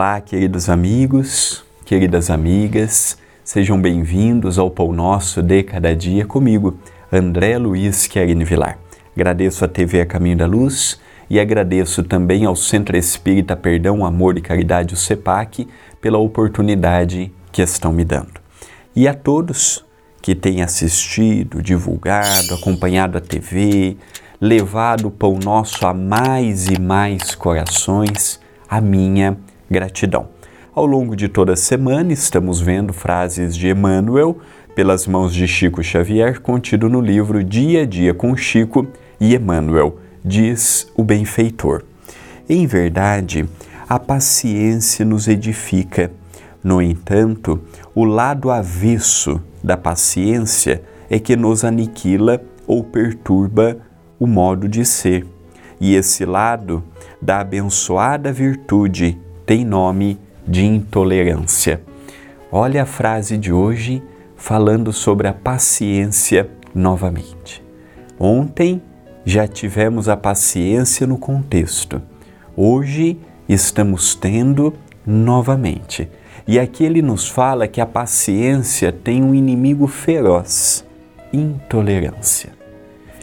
Olá, queridos amigos, queridas amigas, sejam bem-vindos ao Pão Nosso de Cada Dia comigo, André Luiz Querini Vilar. Agradeço a TV A Caminho da Luz e agradeço também ao Centro Espírita Perdão, Amor e Caridade, o CEPAC, pela oportunidade que estão me dando. E a todos que têm assistido, divulgado, acompanhado a TV, levado o Pão Nosso a mais e mais corações, a minha gratidão. Ao longo de toda a semana, estamos vendo frases de Emmanuel pelas mãos de Chico Xavier, contido no livro Dia a Dia com Chico e Emmanuel, diz o benfeitor. Em verdade, a paciência nos edifica. No entanto, o lado avesso da paciência é que nos aniquila ou perturba o modo de ser. E esse lado da abençoada virtude tem nome de intolerância. Olha a frase de hoje falando sobre a paciência novamente. Ontem já tivemos a paciência no contexto. Hoje estamos tendo novamente. E aqui ele nos fala que a paciência tem um inimigo feroz, intolerância.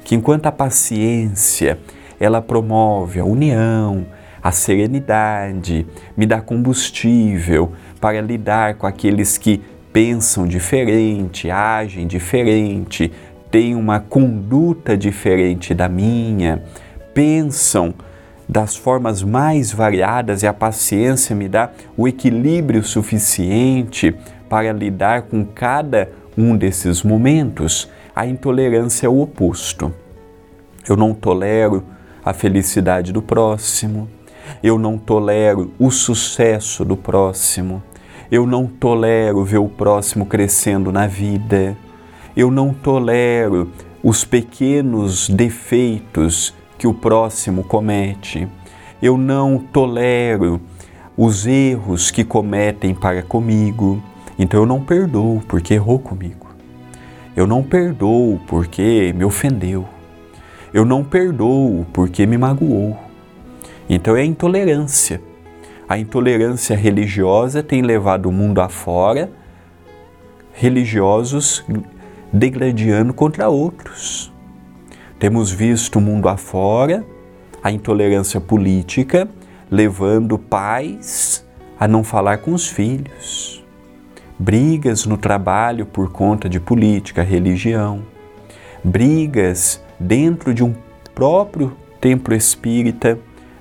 Que enquanto a paciência ela promove a união, a serenidade, me dá combustível para lidar com aqueles que pensam diferente, agem diferente, têm uma conduta diferente da minha, pensam das formas mais variadas e a paciência me dá o equilíbrio suficiente para lidar com cada um desses momentos. A intolerância é o oposto. Eu não tolero a felicidade do próximo, eu não tolero o sucesso do próximo. Eu não tolero ver o próximo crescendo na vida. Eu não tolero os pequenos defeitos que o próximo comete. Eu não tolero os erros que cometem para comigo. Então eu não perdoo porque errou comigo. Eu não perdoo porque me ofendeu. Eu não perdoo porque me magoou. Então é a intolerância. A intolerância religiosa tem levado o mundo afora religiosos degladiando contra outros. Temos visto o mundo afora a intolerância política levando pais a não falar com os filhos. Brigas no trabalho por conta de política, religião. Brigas dentro de um próprio templo espírita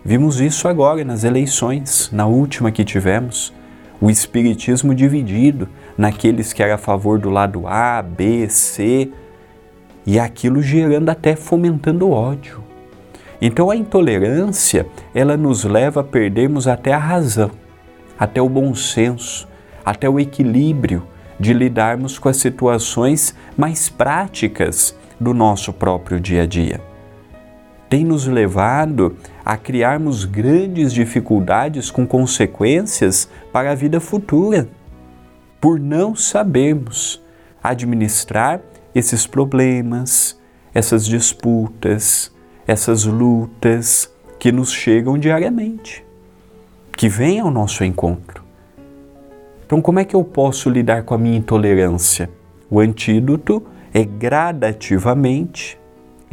Vimos isso agora nas eleições, na última que tivemos. O espiritismo dividido naqueles que eram a favor do lado A, B, C, e aquilo gerando até fomentando ódio. Então a intolerância, ela nos leva a perdermos até a razão, até o bom senso, até o equilíbrio de lidarmos com as situações mais práticas do nosso próprio dia a dia tem nos levado a criarmos grandes dificuldades com consequências para a vida futura, por não sabermos administrar esses problemas, essas disputas, essas lutas que nos chegam diariamente, que vêm ao nosso encontro. Então, como é que eu posso lidar com a minha intolerância? O antídoto é gradativamente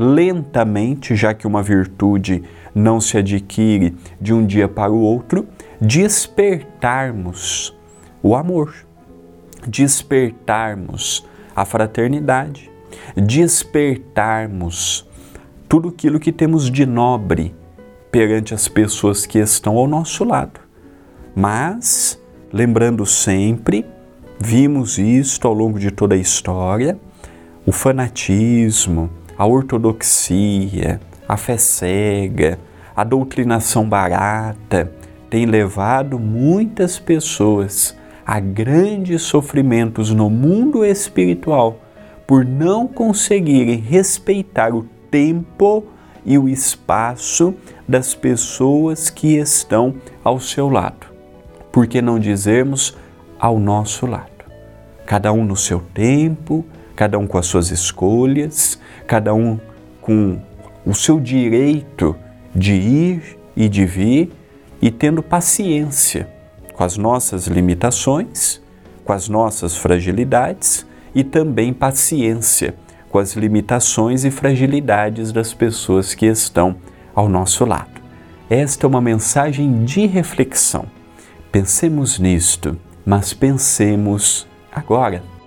lentamente, já que uma virtude não se adquire de um dia para o outro, despertarmos o amor, despertarmos a fraternidade, despertarmos tudo aquilo que temos de nobre perante as pessoas que estão ao nosso lado. Mas, lembrando sempre, vimos isto ao longo de toda a história, o fanatismo, a ortodoxia, a fé cega, a doutrinação barata tem levado muitas pessoas a grandes sofrimentos no mundo espiritual por não conseguirem respeitar o tempo e o espaço das pessoas que estão ao seu lado. Por que não dizermos ao nosso lado? Cada um no seu tempo, cada um com as suas escolhas, cada um com o seu direito de ir e de vir e tendo paciência com as nossas limitações, com as nossas fragilidades e também paciência com as limitações e fragilidades das pessoas que estão ao nosso lado. Esta é uma mensagem de reflexão. Pensemos nisto, mas pensemos agora.